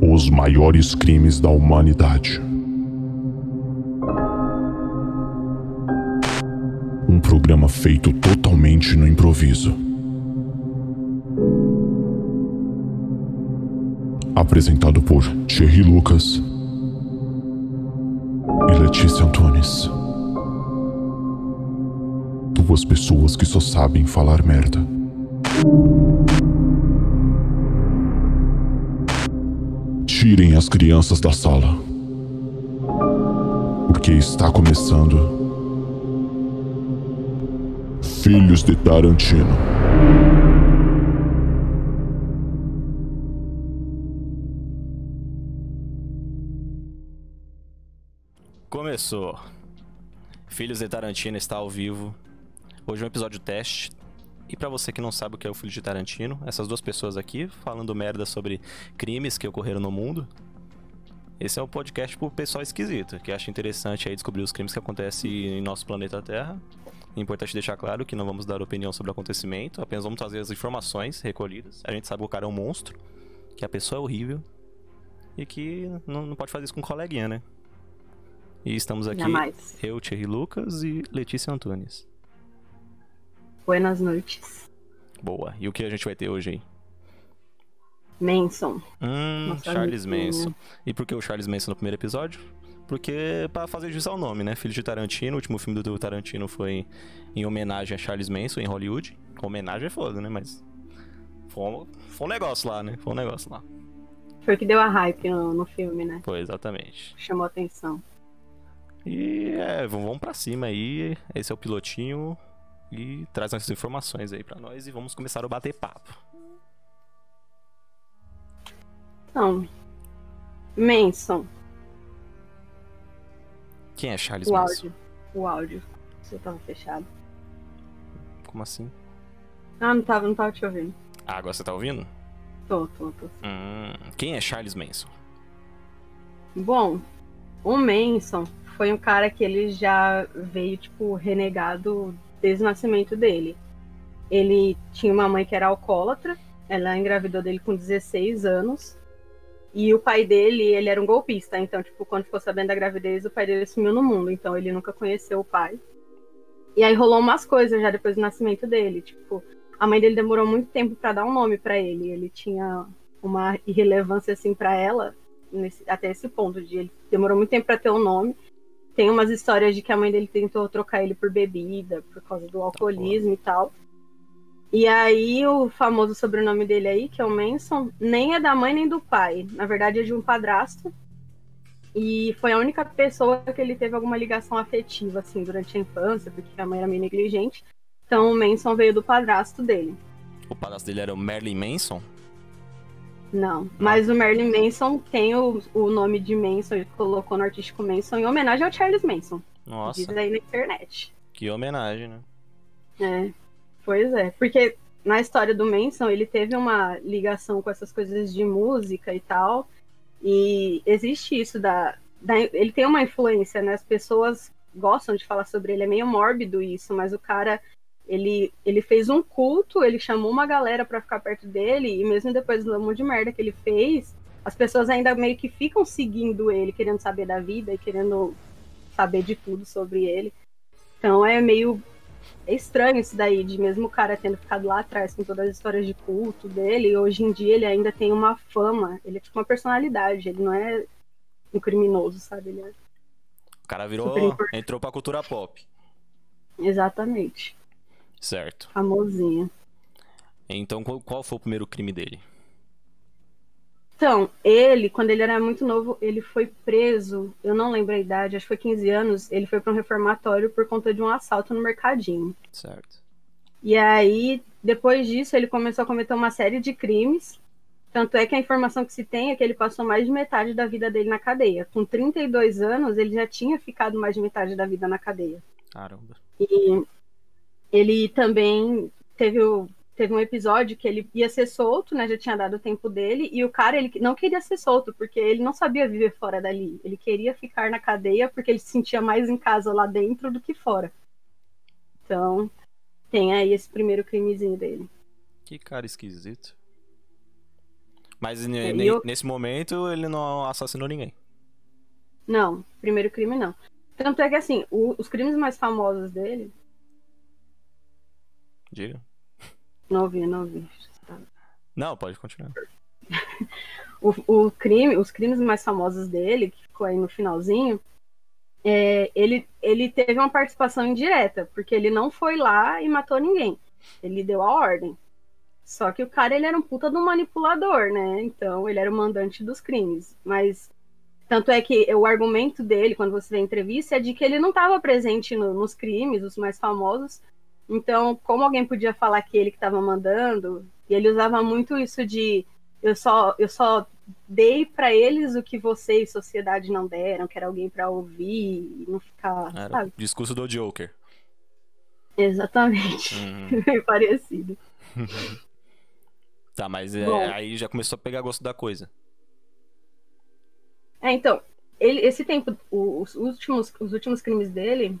Os maiores crimes da humanidade. Um programa feito totalmente no improviso. Apresentado por Thierry Lucas e Letícia Antunes. Duas pessoas que só sabem falar merda. Tirem as crianças da sala. Porque está começando. Filhos de Tarantino. Começou. Filhos de Tarantino está ao vivo. Hoje é um episódio teste. E pra você que não sabe o que é o Filho de Tarantino, essas duas pessoas aqui falando merda sobre crimes que ocorreram no mundo. Esse é o podcast pro pessoal esquisito, que acha interessante aí descobrir os crimes que acontecem em nosso planeta Terra. É importante deixar claro que não vamos dar opinião sobre o acontecimento, apenas vamos trazer as informações recolhidas. A gente sabe que o cara é um monstro, que a pessoa é horrível e que não, não pode fazer isso com um coleguinha, né? E estamos aqui, Jamais. eu, Thierry Lucas e Letícia Antunes. Buenas noites. Boa. E o que a gente vai ter hoje aí? Manson. Hum, Nossa, Charles amiguinho. Manson. E por que o Charles Manson no primeiro episódio? Porque pra fazer jus ao nome, né? Filho de Tarantino, o último filme do Tarantino foi em homenagem a Charles Manson em Hollywood. Homenagem é foda, né? Mas foi um, foi um negócio lá, né? Foi um negócio lá. Foi o que deu a hype no, no filme, né? Foi exatamente. Chamou atenção. E é, vamos pra cima aí. Esse é o pilotinho. E traz essas informações aí pra nós e vamos começar o bater papo. Então, Manson, Quem é Charles o Manson? áudio. O áudio. Você tava fechado. Como assim? Ah, não tava, não tava te ouvindo. Ah, agora você tá ouvindo? Tô, tô, tô. Hum, quem é Charles Manson? Bom, o Manson foi um cara que ele já veio, tipo, renegado desde o nascimento dele. Ele tinha uma mãe que era alcoólatra, ela engravidou dele com 16 anos. E o pai dele, ele era um golpista, então, tipo, quando ficou sabendo da gravidez, o pai dele sumiu no mundo, então ele nunca conheceu o pai. E aí rolou umas coisas já depois do nascimento dele, tipo, a mãe dele demorou muito tempo pra dar um nome pra ele, ele tinha uma irrelevância assim pra ela, nesse- até esse ponto de ele demorou muito tempo pra ter um nome. Tem umas histórias de que a mãe dele tentou trocar ele por bebida por causa do alcoolismo e tal. E aí o famoso sobrenome dele aí, que é o Manson, nem é da mãe nem do pai. Na verdade é de um padrasto. E foi a única pessoa que ele teve alguma ligação afetiva assim durante a infância, porque a mãe era meio negligente. Então o Manson veio do padrasto dele. O padrasto dele era o Merlin Manson? Não, mas o Marilyn Manson tem o, o nome de Manson, ele colocou no artístico Manson em homenagem ao Charles Manson. Nossa, Diz aí na internet. que homenagem, né? É, pois é, porque na história do Manson ele teve uma ligação com essas coisas de música e tal, e existe isso da, da ele tem uma influência, né? As pessoas gostam de falar sobre ele, é meio mórbido isso, mas o cara ele, ele fez um culto, ele chamou uma galera pra ficar perto dele, e mesmo depois do monte de merda que ele fez, as pessoas ainda meio que ficam seguindo ele, querendo saber da vida e querendo saber de tudo sobre ele. Então é meio é estranho isso daí, de mesmo o cara tendo ficado lá atrás com todas as histórias de culto dele, hoje em dia ele ainda tem uma fama, ele é tipo uma personalidade, ele não é um criminoso, sabe? Ele é... O cara virou. Entrou pra cultura pop. Exatamente. Certo. Famosinho. Então qual, qual foi o primeiro crime dele? Então, ele, quando ele era muito novo, ele foi preso, eu não lembro a idade, acho que foi 15 anos, ele foi para um reformatório por conta de um assalto no mercadinho. Certo. E aí, depois disso, ele começou a cometer uma série de crimes. Tanto é que a informação que se tem é que ele passou mais de metade da vida dele na cadeia. Com 32 anos, ele já tinha ficado mais de metade da vida na cadeia. Caramba. E ele também teve, o- teve um episódio que ele ia ser solto, né? Já tinha dado o tempo dele, e o cara ele não queria ser solto, porque ele não sabia viver fora dali. Ele queria ficar na cadeia porque ele se sentia mais em casa lá dentro do que fora. Então, tem aí esse primeiro crimezinho dele. Que cara esquisito. Mas É, eu- nesse momento ele não assassinou ninguém. Não, primeiro crime não. Tanto é que assim, o- os crimes mais famosos dele. Diga. Não ouvi, não ouvi. Não, pode continuar. O, o crime, os crimes mais famosos dele, que ficou aí no finalzinho, é, ele, ele teve uma participação indireta, porque ele não foi lá e matou ninguém. Ele deu a ordem. Só que o cara ele era um puta de um manipulador, né? Então ele era o mandante dos crimes. Mas tanto é que o argumento dele, quando você vê a entrevista, é de que ele não estava presente no- nos crimes, os mais famosos. Então, como alguém podia falar que ele que estava mandando? E ele usava muito isso de eu só, eu só dei pra eles o que você e sociedade não deram, que era alguém pra ouvir e não ficar, Era sabe? o discurso do Joker. Exatamente. Uhum. Parecido. Tá, mas é, aí já começou a pegar gosto da coisa. É, então, ele, esse tempo, os últimos, os últimos crimes dele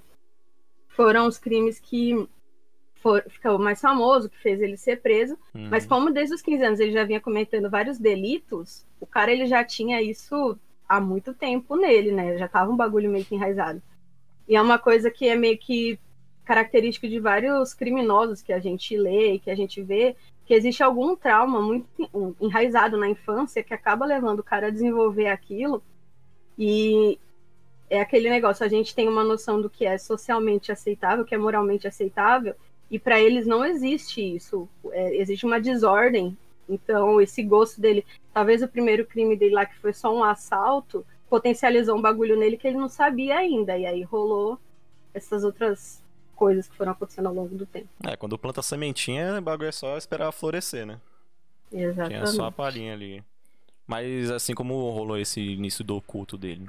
foram os crimes que for, ficou mais famoso, que fez ele ser preso. Uhum. Mas como desde os 15 anos ele já vinha cometendo vários delitos, o cara ele já tinha isso há muito tempo nele, né? Já tava um bagulho meio que enraizado. E é uma coisa que é meio que característico de vários criminosos que a gente lê e que a gente vê, que existe algum trauma muito en- enraizado na infância que acaba levando o cara a desenvolver aquilo. E é aquele negócio, a gente tem uma noção do que é socialmente aceitável, que é moralmente aceitável, e para eles não existe isso. É, existe uma desordem. Então, esse gosto dele, talvez o primeiro crime dele lá, que foi só um assalto, potencializou um bagulho nele que ele não sabia ainda. E aí rolou essas outras coisas que foram acontecendo ao longo do tempo. É, quando planta sementinha, o bagulho é só esperar florescer, né? Tinha Exatamente. só a palhinha ali. Mas assim como rolou esse início do culto dele?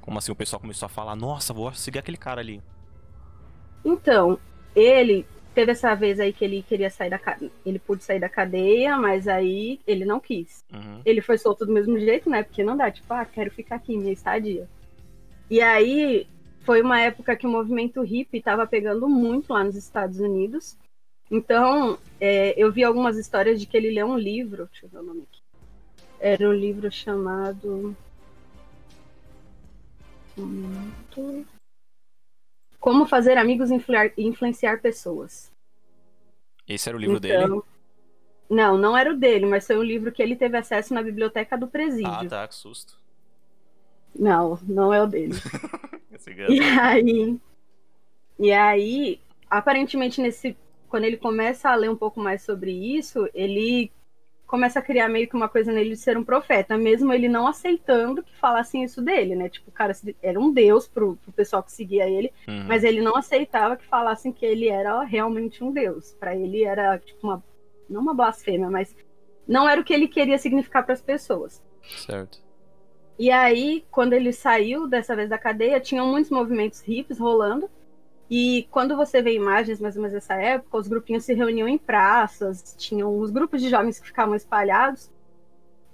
Como assim o pessoal começou a falar, nossa, vou seguir aquele cara ali. Então, ele teve essa vez aí que ele queria sair da cadeia. Ele pôde sair da cadeia, mas aí ele não quis. Uhum. ele foi solto do mesmo jeito, né? Porque não dá, tipo, ah, quero ficar aqui, minha estadia. E aí foi uma época que o movimento hippie estava pegando muito lá nos Estados Unidos. Então, é, eu vi algumas histórias de que ele leu um livro, deixa eu ver o nome aqui. Era um livro chamado. Um momento. Como fazer amigos influenciar, pessoas. Esse era o livro dele? Então, Não, não era o dele, mas foi um livro que ele teve acesso na biblioteca do presídio. Ah, tá, que susto. Não, não é o dele. Esse E aí, e aí, aparentemente nesse, quando ele começa a ler um pouco mais sobre isso, ele começa a criar meio que uma coisa nele de ser um profeta, mesmo ele não aceitando que falassem isso dele, né? Tipo, o cara era um deus pro, pro pessoal que seguia ele, Uhum. mas ele não aceitava que falassem que ele era realmente um deus. Pra ele era tipo uma não uma blasfêmia, mas não era o que ele queria significar para as pessoas. Certo. E aí, quando ele saiu dessa vez da cadeia, tinham muitos movimentos hippies rolando. E quando você vê imagens mais ou menos dessa época, os grupinhos se reuniam em praças, tinham os grupos de jovens que ficavam espalhados.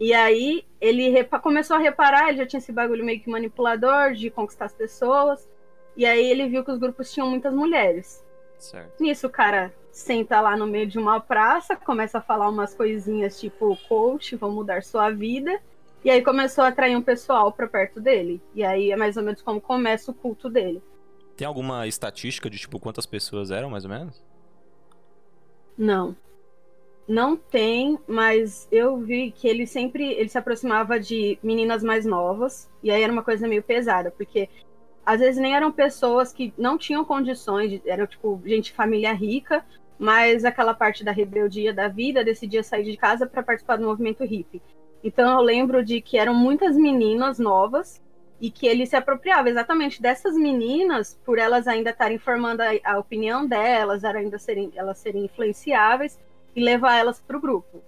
E aí ele começou a reparar, ele já tinha esse bagulho meio que manipulador de conquistar as pessoas. E aí ele viu que os grupos tinham muitas mulheres. Certo. Nisso, o cara senta lá no meio de uma praça, começa a falar umas coisinhas tipo, coach, vou mudar sua vida. E aí começou a atrair um pessoal pra perto dele. E aí é mais ou menos como começa o culto dele. Tem alguma estatística de tipo quantas pessoas eram, mais ou menos? Não. Não tem, mas eu vi que ele sempre ele se aproximava de meninas mais novas, e aí era uma coisa meio pesada, porque às vezes nem eram pessoas que não tinham condições, eram tipo gente família rica, mas aquela parte da rebeldia da vida decidia sair de casa para participar do movimento hippie. Então eu lembro de que eram muitas meninas novas e que ele se apropriava exatamente dessas meninas por elas ainda estarem formando a, a opinião delas, ainda serem elas serem influenciáveis e levar elas para o grupo.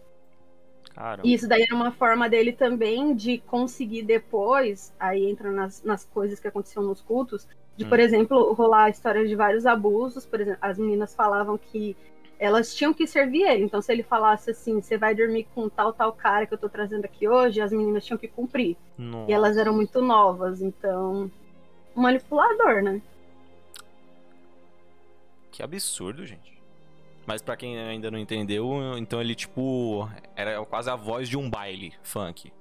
Caramba. Isso daí era uma forma dele também de conseguir depois, aí entra nas, nas coisas que aconteciam nos cultos, de, Hum. por exemplo, rolar a história de vários abusos. Por exemplo, as meninas falavam que elas tinham que servir ele. Então, se ele falasse assim, você vai dormir com tal, tal cara que eu tô trazendo aqui hoje, as meninas tinham que cumprir. Nossa. E elas eram muito novas, então. Um manipulador, né? Que absurdo, gente. Mas para quem ainda não entendeu, então ele tipo era quase a voz de um baile funk.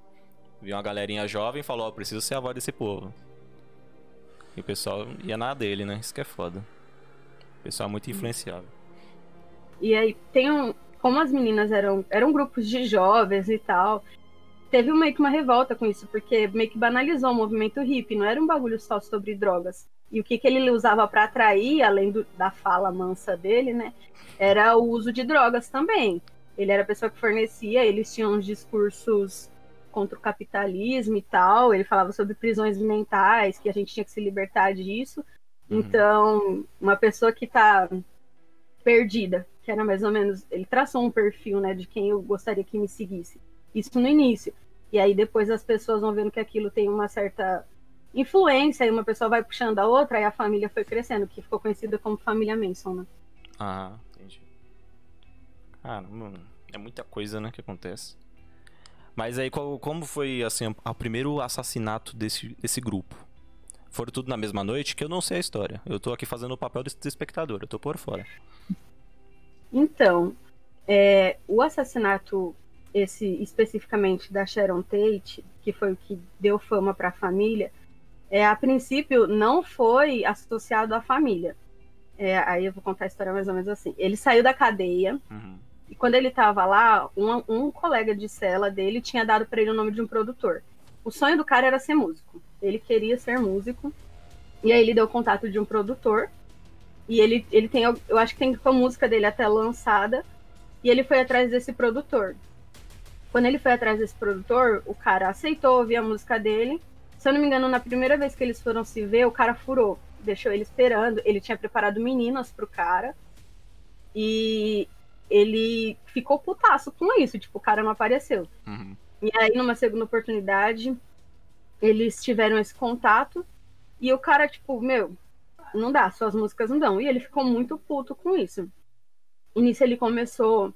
Viu uma galerinha jovem e falou: "Ó, oh, preciso ser a voz desse povo". E o pessoal ia na dele, né? Isso que é foda. O pessoal é muito influenciável. E aí tem um, como as meninas eram eram grupos de jovens e tal, teve meio que uma revolta com isso, porque meio que banalizou o movimento hippie, não era um bagulho só sobre drogas. E o que, que ele usava para atrair, além do, da fala mansa dele, né? Era o uso de drogas também. Ele era a pessoa que fornecia, eles tinham uns discursos contra o capitalismo e tal. Ele falava sobre prisões mentais, que a gente tinha que se libertar disso. Uhum. Então, uma pessoa que está perdida, que era mais ou menos. Ele traçou um perfil, né, de quem eu gostaria que me seguisse. Isso no início. E aí depois as pessoas vão vendo que aquilo tem uma certa influência, e uma pessoa vai puxando a outra, e a família foi crescendo, que ficou conhecida como família Manson, né? Ah, entendi. Cara, é muita coisa, né, que acontece. Mas aí, qual, como foi, assim, o primeiro assassinato desse, desse grupo? Foram tudo na mesma noite? Que eu não sei a história. Eu tô aqui fazendo o papel de espectador, eu tô por fora. Então, é, o assassinato, esse especificamente da Sharon Tate, que foi o que deu fama para a família, é, a princípio não foi associado à família. É, aí eu vou contar a história mais ou menos assim. Ele saiu da cadeia, uhum. E quando ele estava lá, um, um, colega de cela dele tinha dado para ele o nome de um produtor. O sonho do cara era ser músico. Ele queria ser músico. E aí ele deu contato de um produtor. E ele, ele tem, eu acho que tem a música dele até lançada. E ele foi atrás desse produtor. Quando ele foi atrás desse produtor, o cara aceitou ouvir a música dele. Se eu não me engano, na primeira vez que eles foram se ver, o cara furou. Deixou ele esperando. Ele tinha preparado meninas pro cara. E ele ficou putaço com isso, tipo, o cara não apareceu. Uhum. E aí, numa segunda oportunidade, eles tiveram esse contato e o cara, tipo, meu, não dá, suas músicas não dão. E ele ficou muito puto com isso. E nisso ele começou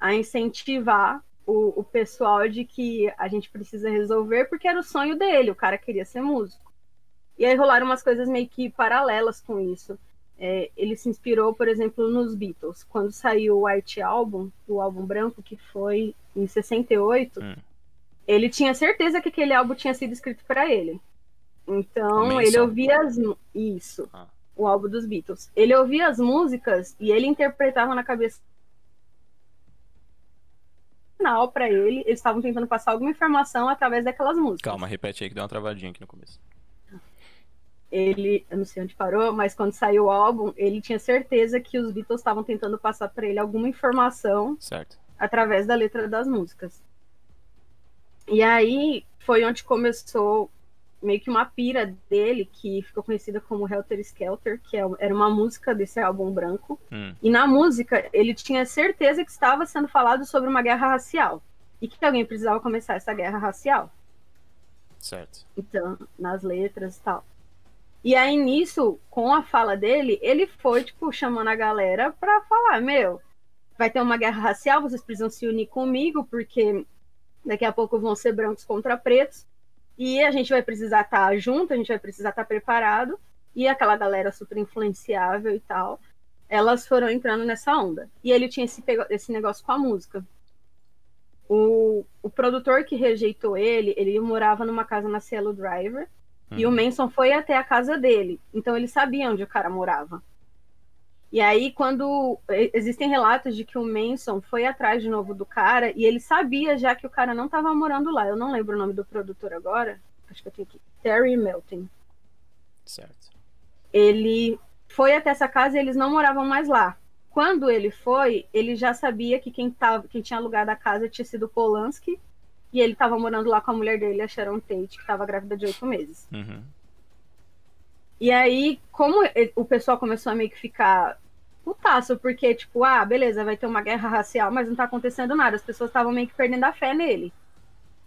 a incentivar o, o pessoal de que a gente precisa resolver, porque era o sonho dele, o cara queria ser músico. E aí rolaram umas coisas meio que paralelas com isso. É, ele se inspirou, por exemplo, nos Beatles. Quando saiu o White Album, o álbum branco, que foi em 68, hum. ele tinha certeza que aquele álbum tinha sido escrito para ele. Então, ele ouvia as... isso, ah. o álbum dos Beatles. Ele ouvia as músicas e ele interpretava na cabeça final para ele, eles estavam tentando passar alguma informação através daquelas músicas. Calma, repete aí que deu uma travadinha aqui no começo ele, eu não sei onde parou, mas quando saiu o álbum, ele tinha certeza que os Beatles estavam tentando passar para ele alguma informação certo. através da letra das músicas. E aí foi onde começou meio que uma pira dele, que ficou conhecida como Helter Skelter, que é era uma música desse álbum branco. Hum. E na música, ele tinha certeza que estava sendo falado sobre uma guerra racial. E que alguém precisava começar essa guerra racial. Certo. Então, nas letras e tal. E aí, nisso, com a fala dele, ele foi, tipo, chamando a galera pra falar: Meu, vai ter uma guerra racial, vocês precisam se unir comigo, porque daqui a pouco vão ser brancos contra pretos. E a gente vai precisar estar tá junto, a gente vai precisar estar tá preparado. E aquela galera super influenciável e tal, elas foram entrando nessa onda. E ele tinha esse, esse negócio com a música. O, o produtor que rejeitou ele, ele morava numa casa na Cielo Driver. E o uhum. Manson foi até a casa dele. Então ele sabia onde o cara morava. E aí, quando. Existem relatos de que o Manson foi atrás de novo do cara e ele sabia já que o cara não estava morando lá. Eu não lembro o nome do produtor agora. Acho que eu tenho aqui. Terry Melton. Certo. Ele foi até essa casa e eles não moravam mais lá. Quando ele foi, ele já sabia que quem, tava, quem tinha alugado a casa tinha sido Polanski e ele tava morando lá com a mulher dele, a Sharon Tate, que tava grávida de oito meses. Uhum. E aí, como o pessoal começou a meio que ficar putaço, porque, tipo, ah, beleza, vai ter uma guerra racial, mas não tá acontecendo nada. As pessoas estavam meio que perdendo a fé nele.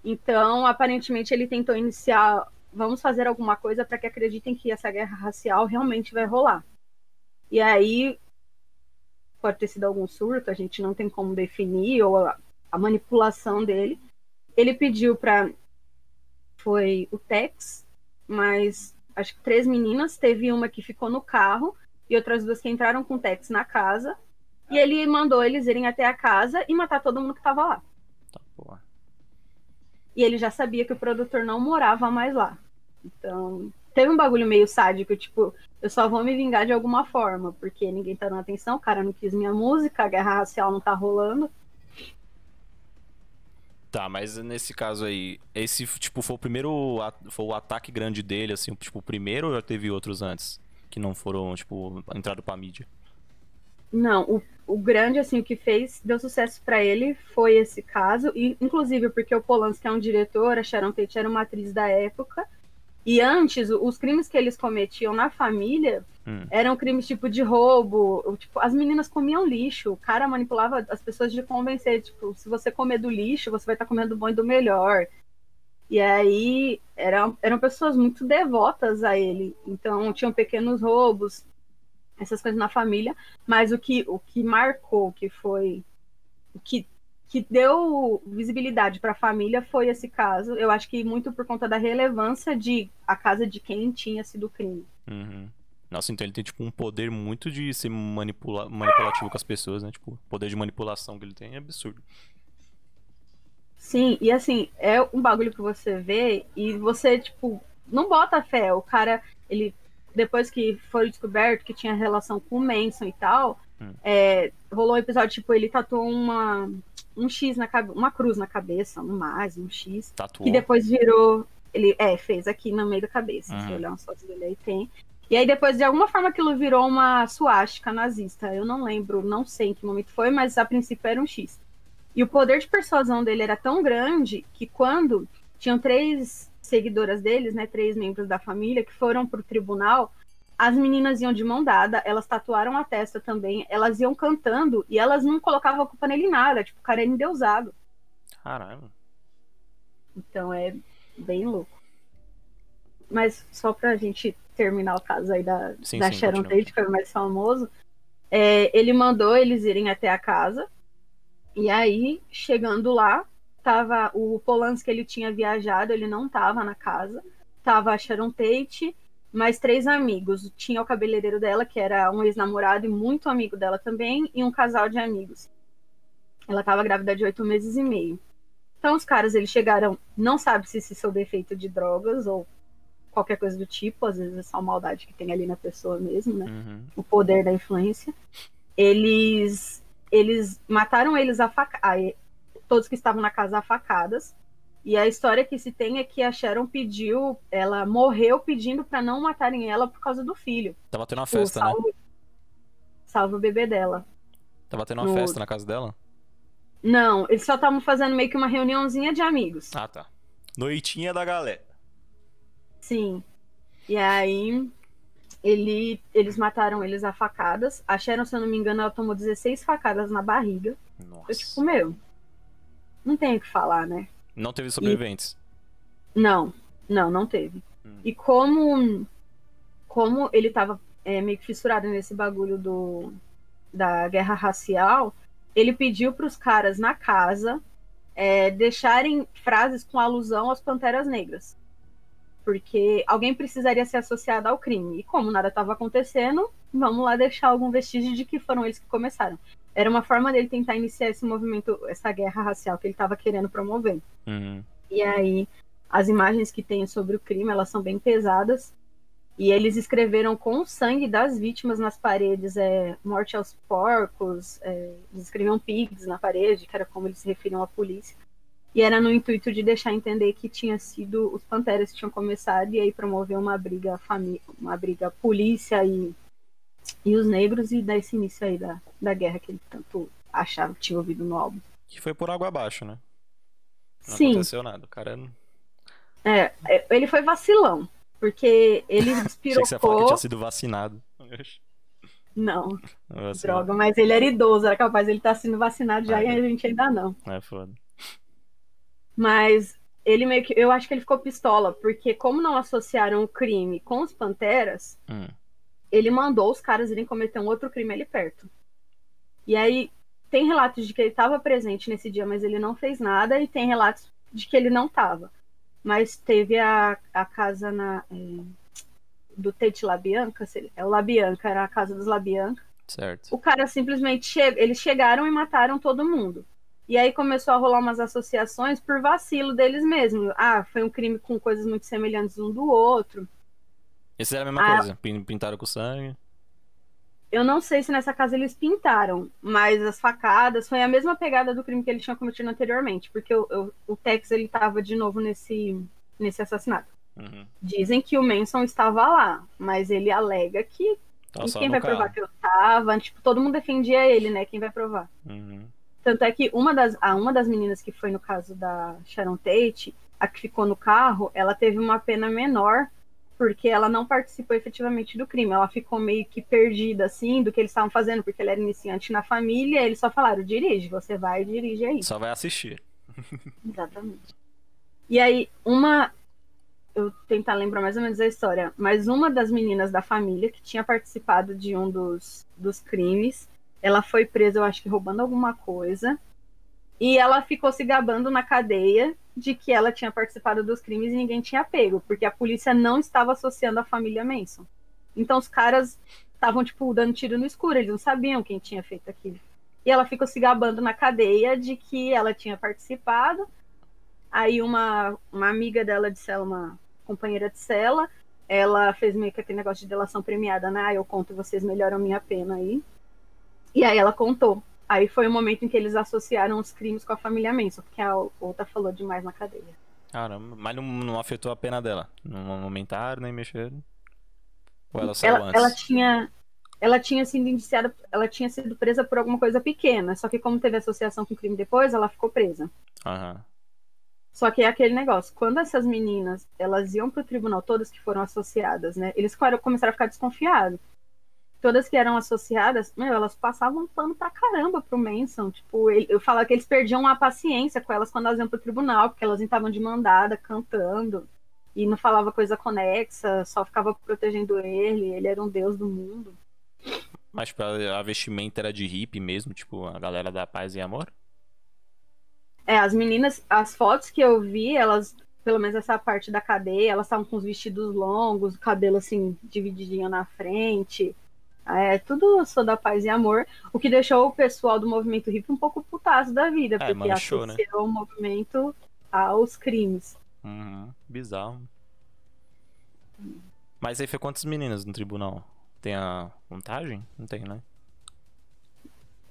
Então, aparentemente, ele tentou iniciar. Vamos fazer alguma coisa para que acreditem que essa guerra racial realmente vai rolar. E aí, pode ter sido algum surto, a gente não tem como definir, ou a, a manipulação dele ele pediu para foi o Tex, mas acho que três meninas, teve uma que ficou no carro e outras duas que entraram com o Tex na casa. E ele mandou eles irem até a casa e matar todo mundo que tava lá. Tá, porra. E ele já sabia que o produtor não morava mais lá. Então, teve um bagulho meio sádico, tipo, eu só vou me vingar de alguma forma, porque ninguém tá dando atenção, o cara não quis minha música, a guerra racial não tá rolando. Tá, mas nesse caso aí, esse, tipo, foi o primeiro, foi o ataque grande dele, assim, tipo, o primeiro ou já teve outros antes? Que não foram, tipo, entrado pra mídia? Não, o, o grande, assim, o que fez, deu sucesso pra ele foi esse caso, e inclusive porque o Polanski é um diretor, a Sharon Tate era uma atriz da época, e antes, os crimes que eles cometiam na família Hum. eram crimes tipo de roubo, ou, tipo, as meninas comiam lixo, o cara manipulava as pessoas de convencer, tipo, se você comer do lixo, você vai estar comendo do bom e do melhor. E aí eram, eram pessoas muito devotas a ele. Então tinham pequenos roubos, essas coisas na família, mas o que, o que marcou, que foi o que, que deu visibilidade para a família foi esse caso. Eu acho que muito por conta da relevância de a casa de quem tinha sido o crime. Uhum. Nossa, então ele tem, tipo, um poder muito de ser manipula manipulativo com as pessoas, né? Tipo, o poder de manipulação que ele tem é absurdo. Sim, e assim, é um bagulho que você vê e você, tipo, não bota fé. O cara, ele, depois que foi descoberto que tinha relação com o Manson e tal, Hum. é, rolou um episódio, tipo, ele tatuou uma, um X na cabeça, uma cruz na cabeça, no mais, um X, Tatuou. que depois virou. Ele, é, fez aqui no meio da cabeça. Se Uhum. você olhar umas fotos dele aí, tem. E aí depois, de alguma forma, aquilo virou uma suástica nazista. Eu não lembro, não sei em que momento foi, mas a princípio era um X. E o poder de persuasão dele era tão grande que quando tinham três seguidoras deles, né, três membros da família, que foram pro tribunal, as meninas iam de mão dada, elas tatuaram a testa também, elas iam cantando e elas não colocavam a culpa nele em nada, tipo, o cara era endeusado. Caralho. Então é bem louco. Mas só pra gente terminar o caso aí da, Sim, da sim, Sharon. Tate, que foi o mais famoso, é, ele mandou eles irem até a casa. E aí, chegando lá, tava o Polanski, ele tinha viajado, ele não tava na casa. Tava a Sharon Tate, mais três amigos. Tinha o cabeleireiro dela, que era um ex-namorado e muito amigo dela também, e um casal de amigos. Ela tava grávida de oito meses e meio. Então os caras, eles chegaram, não sabe se se sob efeito de drogas ou qualquer coisa do tipo, às vezes é só maldade que tem ali na pessoa mesmo, né? Uhum. O poder da influência. Eles eles mataram eles a faca... todos que estavam na casa a facadas. E a história que se tem é que a Sharon pediu, ela morreu pedindo para não matarem ela por causa do filho. Tava tendo uma O festa, né? salvo o bebê dela. Tava tendo uma no- festa na casa dela? Não, eles só estavam fazendo meio que uma reuniãozinha de amigos. Ah, tá. Noitinha da galera. Sim. E aí ele, eles mataram eles a facadas. A Sharon, se eu não me engano, ela tomou 16 facadas na barriga. Eu, Nossa. tipo, meu, não tem o que falar, né? Não teve sobreviventes. Não, não, não teve. Hum. E como como ele tava é, meio que fissurado nesse bagulho do da guerra racial, ele pediu para os caras na casa é, deixarem frases com alusão às panteras negras. Porque alguém precisaria ser associado ao crime. E como nada estava acontecendo, vamos lá deixar algum vestígio de que foram eles que começaram. Era uma forma dele tentar iniciar esse movimento, essa guerra racial que ele estava querendo promover. Uhum. E aí, as imagens que tem sobre o crime, elas são bem pesadas. E eles escreveram com o sangue das vítimas nas paredes, é, morte aos porcos, é, eles escreviam pigs na parede, que era como eles se referiam à polícia. E era no intuito de deixar entender que tinha sido os panteras que tinham começado e aí promover uma briga família, uma briga polícia e, e os negros e dar esse início aí da, da guerra que ele tanto achava que tinha ouvido no álbum. Que foi por água abaixo, né? Não Sim. aconteceu nada. O cara. É, é, ele foi vacilão, porque ele Achei que você ia falar que tinha sido vacinado. Não, Vacilado. droga, mas ele era idoso, era capaz ele estar sendo vacinado já Ah, e é. a gente ainda não. É foda. Mas ele meio que. Eu acho que ele ficou pistola, porque como não associaram o crime com os Panteras, Hum. Ele mandou os caras irem cometer um outro crime ali perto. E aí tem relatos de que ele estava presente nesse dia, mas ele não fez nada, e tem relatos de que ele não estava. Mas teve a, a casa na, é, do Tate Labianca, é o Labianca, era a casa dos Labianca. Certo. O cara simplesmente chega, eles chegaram e mataram todo mundo. E aí começou a rolar umas associações por vacilo deles mesmos. Ah, foi um crime com coisas muito semelhantes um do outro. Esse era a mesma Ah. coisa. pin- Pintaram com sangue. Eu não sei se nessa casa eles pintaram, mas as facadas foi a mesma pegada do crime que ele tinha cometido anteriormente, porque o, o, o Tex ele tava de novo nesse, nesse assassinato. Uhum. Dizem que o Manson estava lá, mas ele alega que só quem vai carro. provar que eu tava? Tipo, todo mundo defendia ele, né? Quem vai provar? Uhum. Tanto é que uma das, a uma das meninas que foi no caso da Sharon Tate, a que ficou no carro, ela teve uma pena menor porque ela não participou efetivamente do crime. Ela ficou meio que perdida, assim, do que eles estavam fazendo, porque ela era iniciante na família. Eles só falaram: dirige, você vai e dirige aí. Só vai assistir. Exatamente. E aí, uma. Eu tentar lembrar mais ou menos a história, mas uma das meninas da família que tinha participado de um dos, dos crimes, ela foi presa, eu acho que roubando alguma coisa, e ela ficou se gabando na cadeia de que ela tinha participado dos crimes e ninguém tinha pego, porque a polícia não estava associando a família Manson. Então os caras estavam, tipo, dando tiro no escuro, eles não sabiam quem tinha feito aquilo. E ela ficou se gabando na cadeia de que ela tinha participado. Aí uma, uma amiga dela de cela, uma companheira de cela, ela fez meio que aquele negócio de delação premiada, né? Ah, eu conto, vocês melhoram minha pena aí. E aí ela contou. Aí foi o momento em que eles associaram os crimes com a família Manson, porque a outra falou demais na cadeia. Caramba, mas não, não afetou a pena dela. Não aumentaram nem mexeram. Ou ela saiu Ela, antes? ela tinha ela tinha sido indiciada, ela tinha sido presa por alguma coisa pequena, só que como teve associação com o crime depois, ela ficou presa. Aham. Só que é aquele negócio, quando essas meninas, elas iam pro tribunal, todas que foram associadas, né? Eles começaram a ficar desconfiados. Todas que eram associadas, meu, elas passavam pano pra caramba pro Manson. Tipo, ele, eu falo que eles perdiam a paciência com elas quando elas iam pro tribunal, porque elas estavam de mandada, cantando, e não falava coisa conexa, só ficava protegendo ele, ele era um deus do mundo. Mas tipo, a a vestimenta era de hippie mesmo, tipo, a galera da paz e amor? É, as meninas, as fotos que eu vi, elas, pelo menos essa parte da cadeia, elas estavam com os vestidos longos, o cabelo assim, divididinho na frente. É, tudo sou da paz e amor, o que deixou o pessoal do movimento hippie um pouco putaço da vida, É, porque manchou, né? associou o movimento aos crimes. Uhum, bizarro. Mas aí foi quantas meninas no tribunal? Tem a contagem? Não tem, né?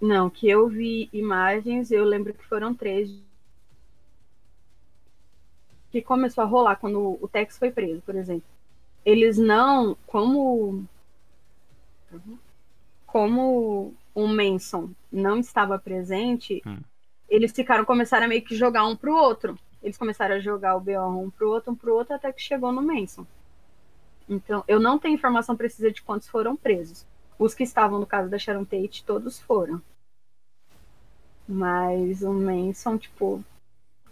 Não, que eu vi imagens, eu lembro que foram três. Que começou a rolar quando o Tex foi preso, por exemplo. Eles não, como como o Manson não estava presente, Hum. eles ficaram começaram a meio que jogar um pro outro. Eles começaram a jogar o BO um pro outro, um pro outro, até que chegou no Manson. Então, eu não tenho informação precisa de quantos foram presos. Os que estavam no caso da Sharon Tate, todos foram. Mas o Manson, tipo,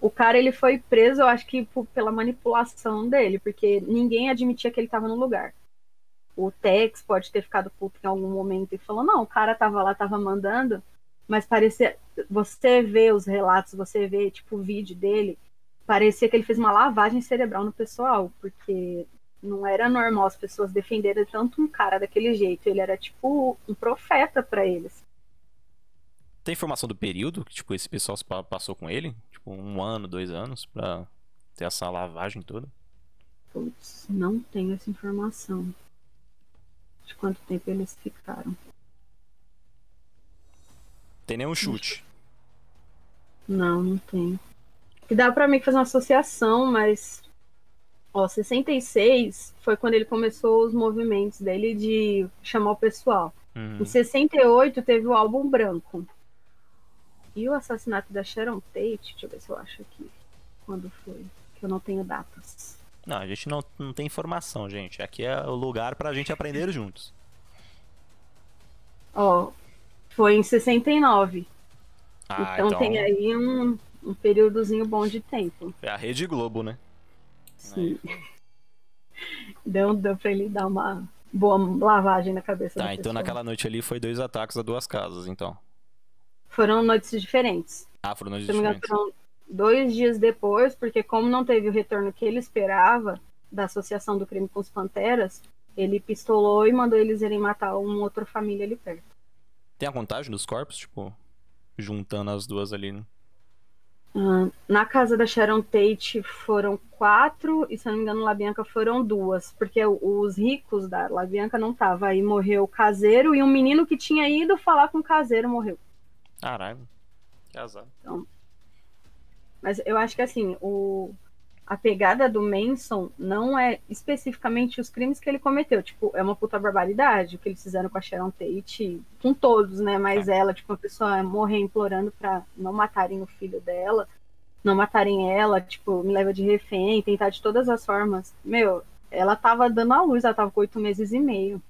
o cara ele foi preso, eu acho que pela manipulação dele, porque ninguém admitia que ele estava no lugar. O Tex pode ter ficado puto em algum momento e falou: "Não, o cara tava lá, tava mandando", mas parecia você vê os relatos, você vê tipo o vídeo dele, parecia que ele fez uma lavagem cerebral no pessoal, porque não era normal as pessoas defenderem tanto um cara daquele jeito. Ele era tipo um profeta pra eles. Tem informação do período que, tipo, esse pessoal passou com ele? Tipo, um ano, dois anos, pra ter essa lavagem toda? Putz, não tenho essa informação. De quanto tempo eles ficaram. Tem nenhum chute. Não, não tenho. Que dá pra mim fazer uma associação, mas. Ó, 66 foi quando ele começou os movimentos dele de chamar o pessoal. Uhum. Em 68 teve o álbum branco. E o assassinato da Sharon Tate, deixa eu ver se eu acho aqui. Quando foi? Que eu não tenho datas. Não, a gente não, não tem informação, gente. Aqui é o lugar pra gente aprender juntos. Ó, foi em 69. Ah, então, tem aí um, um períodozinho bom de tempo. É a Rede Globo, né? Sim. Deu, deu pra ele dar uma boa lavagem na cabeça Tá, então pessoa. naquela noite ali foi dois ataques a duas casas, então. Foram noites diferentes. Ah, foram noites engano, diferentes. foram dois dias depois, porque como não teve o retorno que ele esperava da associação do crime com os Panteras, ele pistolou e mandou eles irem matar uma outra família ali perto. Tem a contagem dos corpos, tipo, juntando as duas ali, né? Ah, na casa da Sharon Tate foram quatro, e se eu não me engano, La Bianca foram duas, porque os ricos da La Bianca não estavam. Aí morreu o caseiro e um menino que tinha ido falar com o caseiro morreu. Caralho. Que azar. Então, mas eu acho que assim, o, a pegada do Manson não é especificamente os crimes que ele cometeu. Tipo, é uma puta barbaridade o que eles fizeram com a Sharon Tate, com todos, né? Mas é. ela, tipo, uma pessoa morrer implorando pra não matarem o filho dela, não matarem ela, tipo, me leva de refém, tentar de todas as formas. Meu, ela tava dando a luz, ela tava com oito meses e meio.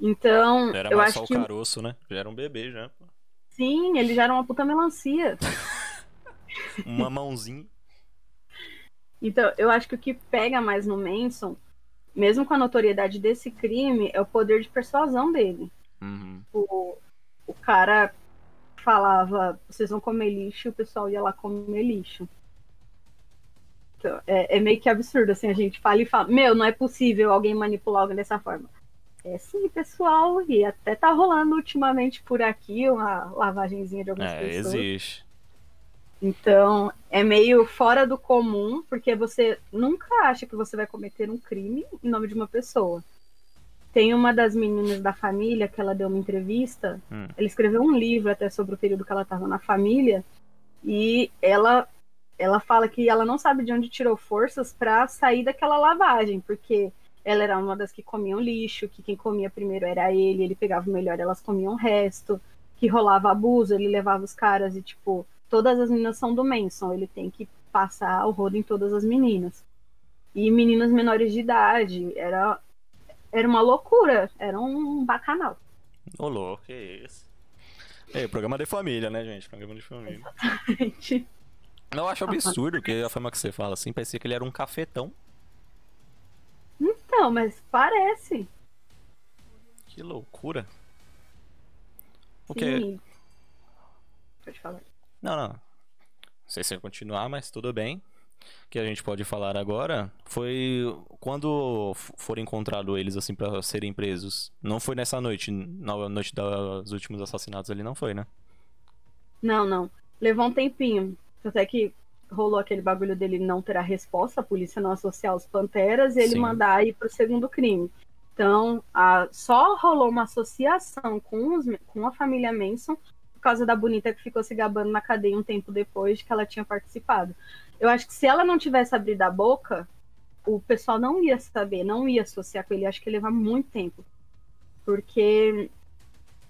Então, era eu mais acho só que. o caroço, né? Já era um bebê já. Sim, ele já era uma puta melancia. Uma mãozinha. Então, eu acho que o que pega mais no Manson, mesmo com a notoriedade desse crime, é o poder de persuasão dele. Uhum. O, o cara falava, vocês vão comer lixo, e o pessoal ia lá comer lixo. Então, é, é, meio que absurdo, assim, a gente fala e fala, meu, não é possível alguém manipular alguém dessa forma. É sim, pessoal, e até tá rolando ultimamente por aqui uma lavagenzinha de algumas é, pessoas. existe. Então, é meio fora do comum, porque você nunca acha que você vai cometer um crime em nome de uma pessoa. Tem uma das meninas da família que ela deu uma entrevista, Hum. ela escreveu um livro até sobre o período que ela estava na família, e ela ela fala que ela não sabe de onde tirou forças para sair daquela lavagem, porque ela era uma das que comiam lixo, que quem comia primeiro era ele, ele pegava o melhor, elas comiam o resto, que rolava abuso, ele levava os caras e tipo, todas as meninas são do Manson, ele tem que passar o rodo em todas as meninas. E meninas menores de idade, era era uma loucura, era um bacanal. Ô, louco, que isso. É, programa de família, né, gente? Programa de família. Gente, Eu acho absurdo que a forma que você fala assim, parecia que ele era um cafetão. Então, mas parece. Que loucura. O? Sim. Pode falar. Não, não. Não sei se vai continuar, mas tudo bem. O que a gente pode falar agora foi quando foram encontrados eles assim para serem presos. Não foi nessa noite, na noite dos últimos assassinatos ali, não foi, né? Não, não. Levou um tempinho. Até que rolou aquele bagulho dele não ter a resposta, a polícia não associar os Panteras e ele Sim. mandar ir pro segundo crime. Então, a- só rolou uma associação com, os, com a família Manson por causa da bonita que ficou se gabando na cadeia um tempo depois de que ela tinha participado. Eu acho que se ela não tivesse abrido a boca, o pessoal não ia saber, não ia associar com ele. Acho que ia levar muito tempo. Porque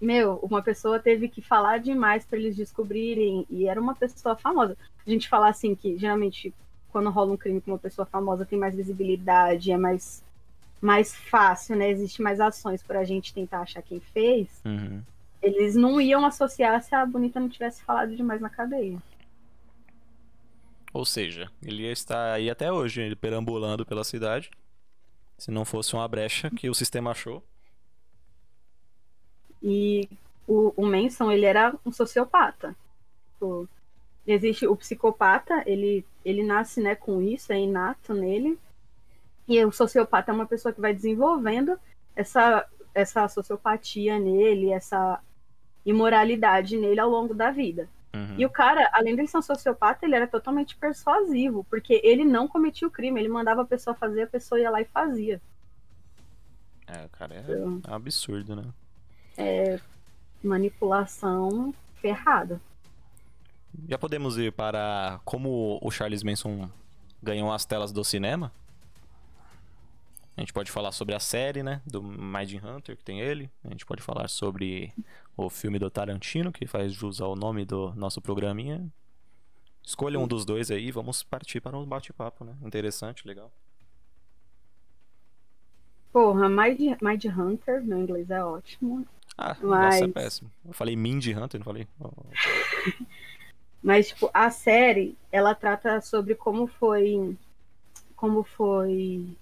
meu, uma pessoa teve que falar demais para eles descobrirem, e era uma pessoa famosa. A gente fala assim que geralmente quando rola um crime com uma pessoa famosa tem mais visibilidade, é mais mais fácil, né? Existe mais ações para a gente tentar achar quem fez. Uhum. Eles não iam associar se a bonita não tivesse falado demais na cadeia. Ou seja, ele ia estar aí até hoje, ele perambulando pela cidade. Se não fosse uma brecha que o sistema achou. E o, o Manson, ele era um sociopata. Tipo, existe o psicopata, ele, ele nasce né, com isso, é inato nele. E o sociopata é uma pessoa que vai desenvolvendo essa, essa sociopatia nele, essa imoralidade nele ao longo da vida. Uhum. E o cara, além de ele ser um sociopata, ele era totalmente persuasivo, porque ele não cometia o crime, ele mandava a pessoa fazer, a pessoa ia lá e fazia. É, cara, é Então, é um absurdo, né? manipulação ferrada. Já podemos ir para como o Charles Manson ganhou as telas do cinema? A gente pode falar sobre a série, né? Do Mind Hunter, que tem ele. A gente pode falar sobre o filme do Tarantino, que faz jus ao nome do nosso programinha. Escolha um dos dois aí e vamos partir para um bate-papo, né? Interessante, legal. Porra, Mind, Mind Hunter, meu inglês é ótimo. Ah, nossa, é Mas- péssimo. Eu falei Mind Hunter, não falei? Oh, Mas, tipo, a série, ela trata sobre como foi. Como foi.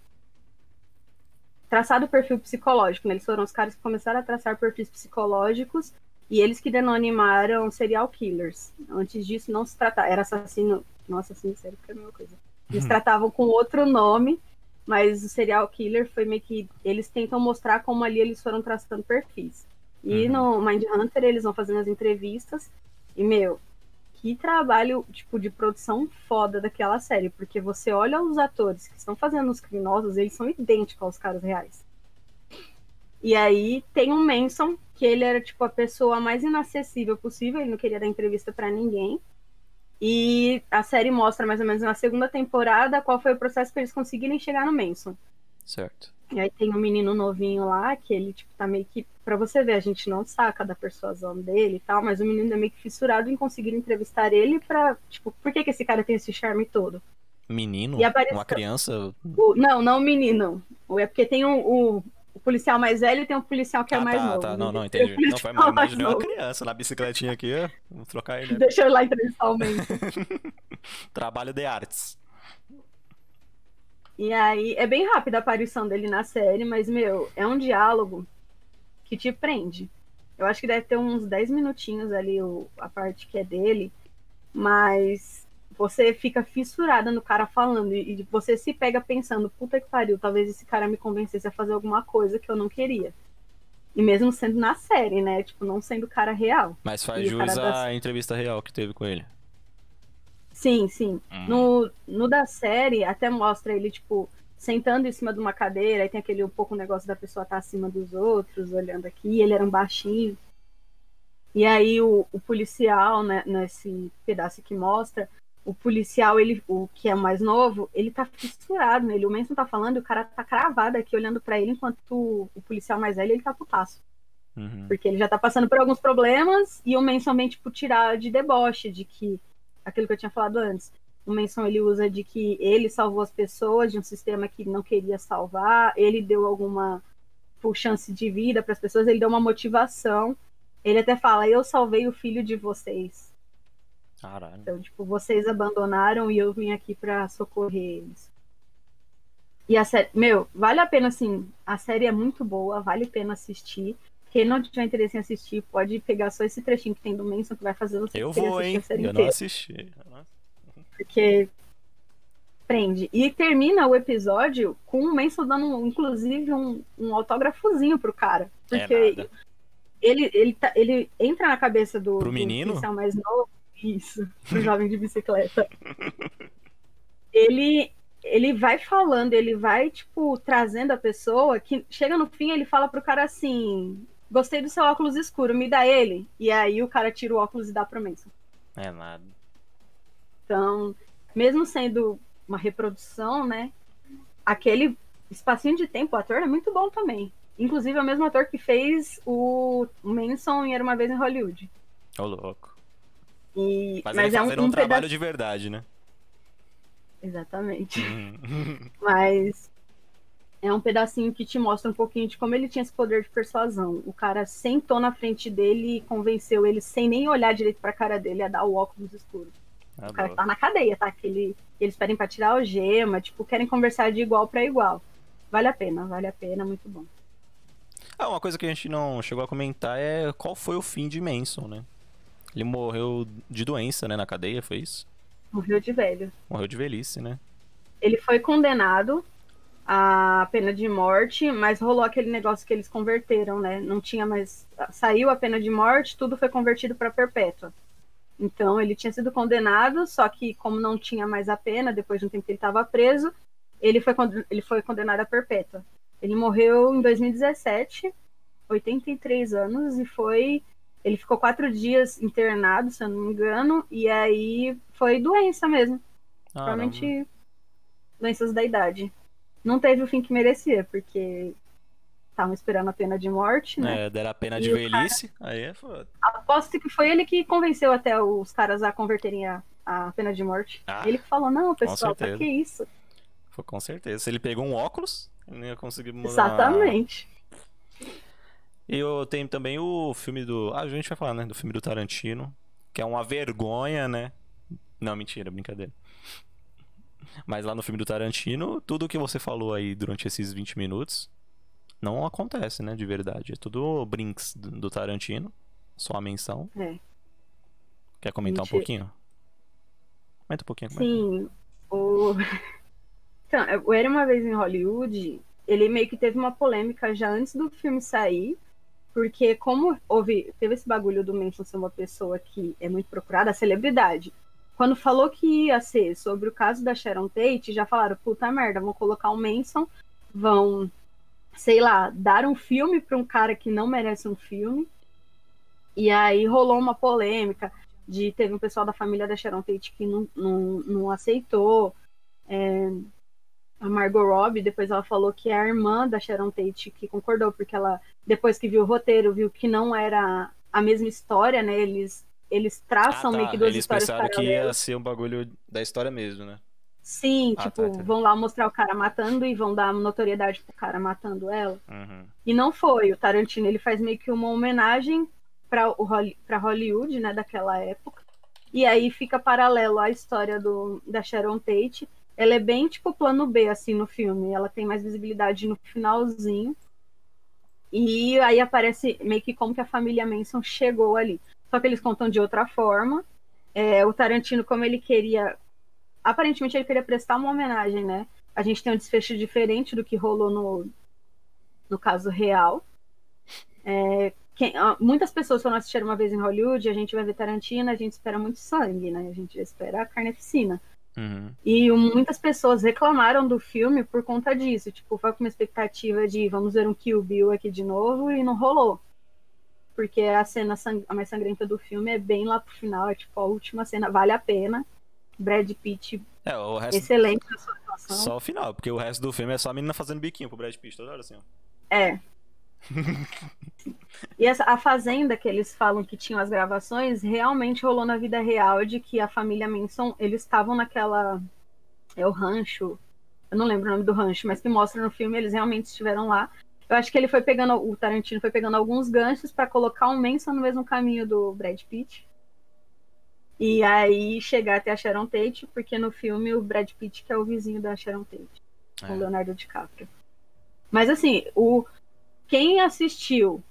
Traçado o perfil psicológico, né? Eles foram os caras que começaram a traçar perfis psicológicos e eles que denominaram serial killers. Antes disso, não se tratava. Era assassino. Não, assassino sério, que é a mesma coisa. Eles Uhum. tratavam com outro nome, mas o serial killer foi meio que. Eles tentam mostrar como ali eles foram traçando perfis. E Uhum. no Mindhunter eles vão fazendo as entrevistas. E, meu, que trabalho, tipo, de produção foda daquela série. Porque você olha os atores que estão fazendo os criminosos, eles são idênticos aos caras reais. E aí tem um Manson, que ele era, tipo, a pessoa mais inacessível possível. Ele não queria dar entrevista pra ninguém. E a série mostra, mais ou menos, na segunda temporada, qual foi o processo para eles conseguirem chegar no Manson. Certo. E aí tem um menino novinho lá, que ele, tipo, tá meio que. Pra você ver, a gente não saca da persuasão dele e tal, mas o menino é meio que fissurado em conseguir entrevistar ele pra. Tipo, por que, que esse cara tem esse charme todo? Menino? Aparece- Uma criança? O- não, não o menino. É porque tem o, o, o policial mais velho e tem o policial que é ah, mais tá, novo. tá. Não, não, entendi. Não, foi mal. mais Imaginei uma novo. criança na bicicletinha aqui, ó. Vamos trocar ele. Deixa eu ir lá entrevistar o Manson. Trabalho de artes. E aí, é bem rápida a aparição dele na série, mas, meu, é um diálogo que te prende. Eu acho que deve ter uns 10 minutinhos ali o, a parte que é dele, mas você fica fissurada no cara falando e, e você se pega pensando, puta que pariu, talvez esse cara me convencesse a fazer alguma coisa que eu não queria. E mesmo sendo na série, né? Tipo, não sendo o cara real. Mas faz E jus das- à entrevista real que teve com ele. Sim, sim. Hum. No, no da série, até mostra ele, tipo, sentando em cima de uma cadeira, aí tem aquele um pouco o negócio da pessoa estar acima dos outros, olhando aqui, ele era um baixinho. E aí o, o policial, né, nesse pedaço que mostra, o policial, ele, o que é mais novo, ele tá fissurado nele. O Manson tá falando e o cara tá cravado aqui olhando pra ele, enquanto o, o policial mais velho, ele tá putaço. Uhum. Porque ele já tá passando por alguns problemas e o Manson vem, tipo, tirar de deboche, de que aquilo que eu tinha falado antes. O Manson ele usa de que ele salvou as pessoas de um sistema que não queria salvar, ele deu alguma tipo, chance de vida para as pessoas, ele deu uma motivação. Ele até fala: Eu salvei o filho de vocês. Caralho. Então, tipo, vocês abandonaram e eu vim aqui para socorrer eles. E a série, meu, vale a pena assim. A série é muito boa, vale a pena assistir. Quem não tiver interesse em assistir, pode pegar só esse trechinho que tem do Manson que vai fazer você Eu vou, hein? Eu não inteira. assisti. Não- Porque prende. E termina o episódio com o Manson dando, inclusive, um, um autógrafozinho pro cara. É Porque nada. ele, ele, tá- ele entra na cabeça do, Pro menino? mais novo. Isso, pro jovem de bicicleta. ele, ele vai falando, ele vai, tipo, trazendo a pessoa que chega no fim, ele fala pro cara assim: Gostei do seu óculos escuro, me dá ele. E aí o cara tira o óculos e dá pro Manson. É nada. Então, mesmo sendo uma reprodução, né? Aquele espacinho de tempo, o ator é muito bom também. Inclusive, é o mesmo ator que fez o Manson em Era Uma Vez em Hollywood. Ô, louco. E, Mas, mas ele é um, um, um trabalho de verdade, né? Exatamente. Uhum. Mas é um pedacinho que te mostra um pouquinho de como ele tinha esse poder de persuasão. O cara sentou na frente dele e convenceu ele, sem nem olhar direito pra cara dele, a dar o óculos escuro. Tá O cara que tá na cadeia, tá? Que ele, eles pedem pra tirar a algema, tipo, querem conversar de igual pra igual. Vale a pena, vale a pena, muito bom. Ah, uma coisa que a gente não chegou a comentar é qual foi o fim de Manson, né? Ele morreu de doença, né, na cadeia, foi isso? Morreu de velho. Morreu de velhice, né? Ele foi condenado à pena de morte, mas rolou aquele negócio que eles converteram, né? Não tinha mais. Saiu a pena de morte, tudo foi convertido pra perpétua. Então ele tinha sido condenado, só que como não tinha mais a pena, depois de um tempo que ele estava preso, ele foi, ele foi condenado a perpétua. Ele morreu em 2017, 83 anos, e foi. Ele ficou quatro dias internado, se eu não me engano, e aí foi doença mesmo. Caramba. Provavelmente doenças da idade. Não teve o fim que merecia, porque estavam esperando a pena de morte, né? É, deram a pena E de velhice, aí é foda. Aposto que foi ele que convenceu até os caras a converterem a, a pena de morte. Ah, ele que falou, não, pessoal, pra que isso? Foi com certeza. Se ele pegou um óculos, ele não ia conseguir mudar. Exatamente. E eu tenho também o filme do. Ah, a gente vai falar, né? Do filme do Tarantino. Que é uma vergonha, né? Não, mentira, brincadeira. Mas lá no filme do Tarantino, tudo que você falou aí durante esses 20 minutos não acontece, né? De verdade. É tudo brinks do, Tarantino. Só a menção. É. Quer comentar Mentira. um pouquinho? Comenta um pouquinho. é Sim, o... Então, o Era Uma Vez em Hollywood, ele meio que teve uma polêmica já antes do filme sair, Porque como houve, teve esse bagulho do Manson ser uma pessoa que é muito procurada, a celebridade. Quando falou que ia ser sobre o caso da Sharon Tate, já falaram, puta merda, vão colocar o Manson, vão, sei lá, dar um filme para um cara que não merece um filme. E aí rolou uma polêmica de teve um pessoal da família da Sharon Tate que não, não, não aceitou. É, a Margot Robbie, depois ela falou que é a irmã da Sharon Tate que concordou, porque ela, depois que viu o roteiro, viu que não era a mesma história, né? Eles, eles traçam ah, tá. meio que duas eles histórias pensaram que ia ser um bagulho da história mesmo, né? Sim, ah, tipo, tá, tá. vão lá mostrar o cara matando e vão dar notoriedade pro cara matando ela. Uhum. E não foi. O Tarantino ele faz meio que uma homenagem para Hollywood, né, daquela época. E aí fica paralelo à história do, da Sharon Tate ela é bem tipo plano B assim no filme. Ela tem mais visibilidade no finalzinho. E aí aparece meio que como que a família Manson chegou ali. Só que eles contam de outra forma. É, o Tarantino, como ele queria. Aparentemente ele queria prestar uma homenagem, né? A gente tem um desfecho diferente do que rolou no, no caso real. É, quem, muitas pessoas foram assistir uma vez em Hollywood, a gente vai ver Tarantino, a gente espera muito sangue, né? A gente espera a carneficina. Uhum. E muitas pessoas reclamaram do filme por conta disso. Tipo, foi com uma expectativa de vamos ver um Kill Bill aqui de novo e não rolou. Porque a cena a mais sangrenta do filme é bem lá pro final, é tipo a última cena, vale a pena. Brad Pitt, é, resto... excelente na sua atuação. Só o final, porque o resto do filme é só a menina fazendo biquinho pro Brad Pitt toda hora assim, ó. É, e essa, a fazenda que eles falam que tinham as gravações realmente rolou na vida real de que a família Manson, eles estavam naquela é o rancho. Eu não lembro o nome do rancho, mas que mostra no filme, eles realmente estiveram lá. Eu acho que ele foi pegando, o Tarantino foi pegando alguns ganchos para colocar o Manson no mesmo caminho do Brad Pitt. E aí chegar até a Sharon Tate, porque no filme o Brad Pitt que é o vizinho da Sharon Tate, é. o Leonardo DiCaprio. Mas assim, o quem assistiu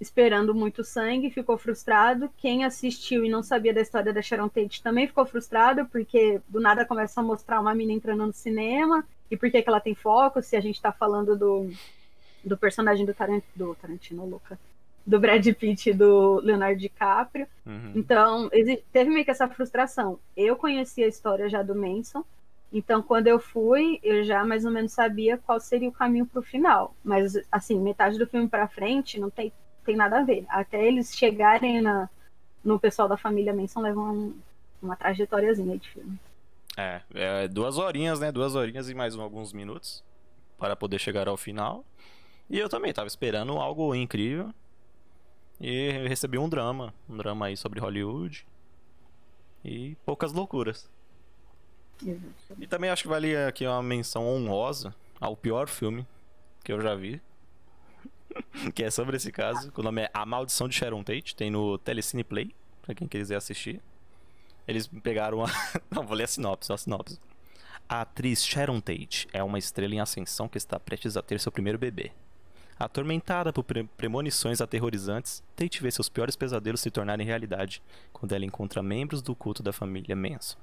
esperando muito sangue ficou frustrado. Quem assistiu e não sabia da história da Sharon Tate também ficou frustrado, porque do nada começa a mostrar uma menina entrando no cinema e por que, que ela tem foco, se a gente tá falando do, do personagem do, Tarant, do Tarantino, louca. Do Brad Pitt e do Leonardo DiCaprio. Uhum. Então, teve meio que essa frustração. Eu conhecia a história já do Manson, então, quando eu fui, eu já mais ou menos sabia qual seria o caminho para o final. Mas, assim, metade do filme para frente não tem, tem nada a ver. Até eles chegarem na, no pessoal da família Manson levam um, uma trajetóriazinha de filme. É, é, duas horinhas, né? Duas horinhas e mais alguns minutos para poder chegar ao final. E eu também tava esperando algo incrível. E recebi um drama. Um drama aí sobre Hollywood. E poucas loucuras. E também acho que vale aqui uma menção honrosa ao pior filme que eu já vi. que é sobre esse caso. O nome é A Maldição de Sharon Tate. Tem no Telecine Play, pra quem quiser assistir. Eles pegaram a. Não, vou ler a sinopse, a sinopse. A atriz Sharon Tate é uma estrela em ascensão que está prestes a ter seu primeiro bebê. Atormentada por pre premonições aterrorizantes, Tate vê seus piores pesadelos se tornarem realidade quando ela encontra membros do culto da família Manson.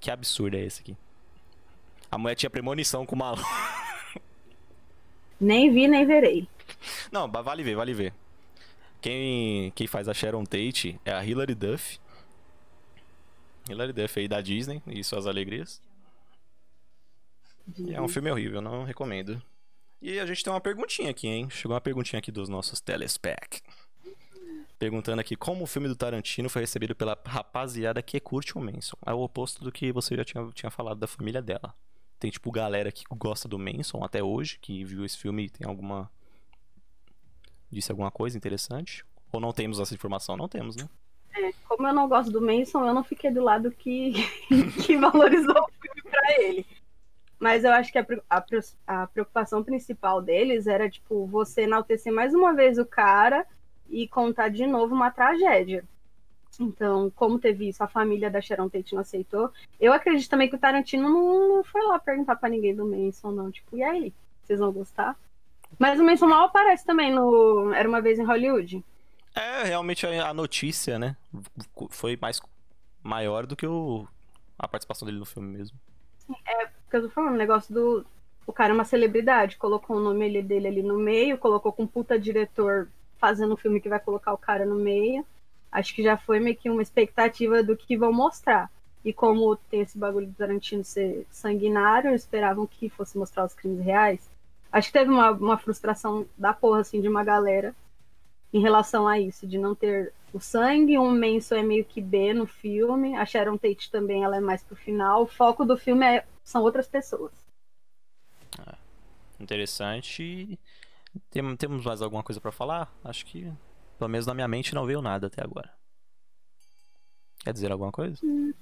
Que absurdo é esse aqui? A mulher tinha premonição com o maluco. Nem vi, nem verei. Não, vale ver, vale ver. Quem, quem faz a Sharon Tate é a Hilary Duff. Hilary Duff aí da Disney e suas alegrias. É um filme horrível, não recomendo. E a gente tem uma perguntinha aqui, hein? Chegou uma perguntinha aqui dos nossos telespec perguntando aqui como o filme do Tarantino foi recebido pela rapaziada que curte o Manson. É o oposto do que você já tinha, tinha falado da família dela. Tem, tipo, galera que gosta do Manson até hoje, que viu esse filme e tem alguma. disse alguma coisa interessante? Ou não temos essa informação? Não temos, né? É, como eu não gosto do Manson, eu não fiquei do lado que, que valorizou o filme pra ele. Mas eu acho que a, a, a preocupação principal deles era, tipo, você enaltecer mais uma vez o cara e contar de novo uma tragédia. Então, como teve isso, a família da Sharon Tate não aceitou. Eu acredito também que o Tarantino não, foi lá perguntar para ninguém do Manson, não. Tipo, e aí? Vocês vão gostar? Mas o Manson mal aparece também no Era Uma Vez em Hollywood. É, realmente a notícia, né? Foi mais maior do que o, a participação dele no filme mesmo. É, porque eu tô falando, o negócio do. O cara é uma celebridade, colocou o nome dele ali no meio, colocou com puta diretor fazendo um filme que vai colocar o cara no meio. Acho que já foi meio que uma expectativa do que vão mostrar. E como tem esse bagulho do Tarantino ser sanguinário, esperavam que fosse mostrar os crimes reais. Acho que teve uma, uma frustração da porra, assim, de uma galera em relação a isso, de não ter o sangue. Um Menso é meio que B no filme. A Sharon Tate também, ela é mais pro final. O foco do filme é, são outras pessoas. É, interessante. Tem, temos mais alguma coisa para falar? Acho que, pelo menos na minha mente, não veio nada até agora. Quer dizer alguma coisa? Hum.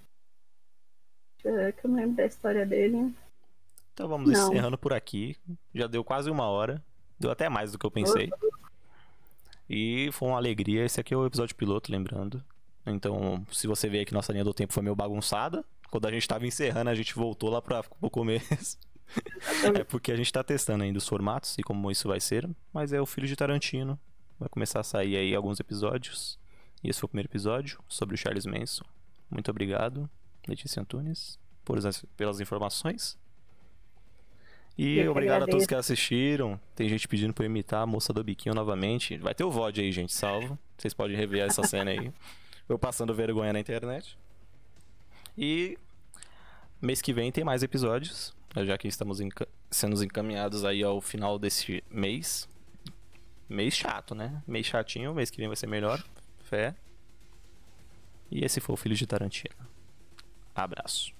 É, que eu não lembro da história dele. Então vamos não. encerrando por aqui. Já deu quase uma hora. Deu até mais do que eu pensei. E foi uma alegria. Esse aqui é o episódio piloto, lembrando. Então, se você ver que nossa linha do tempo foi meio bagunçada, quando a gente tava encerrando, a gente voltou lá para o começo. é porque a gente tá testando ainda os formatos e como isso vai ser. Mas é o Filho de Tarantino. Vai começar a sair aí alguns episódios. E esse foi o primeiro episódio sobre o Charles Manson. Muito obrigado, Letícia Antunes, por, pelas informações. E eu obrigado agradeço. a todos que assistiram. Tem gente pedindo pra eu imitar a moça do biquinho novamente. Vai ter o VOD aí, gente, salvo. Vocês podem rever essa cena aí. Eu passando vergonha na internet. E mês que vem tem mais episódios. Já que estamos sendo encaminhados aí ao final desse mês. Mês chato, né? Mês chatinho, mês que vem vai ser melhor. Fé. E esse foi o Filho de Tarantino. Abraço.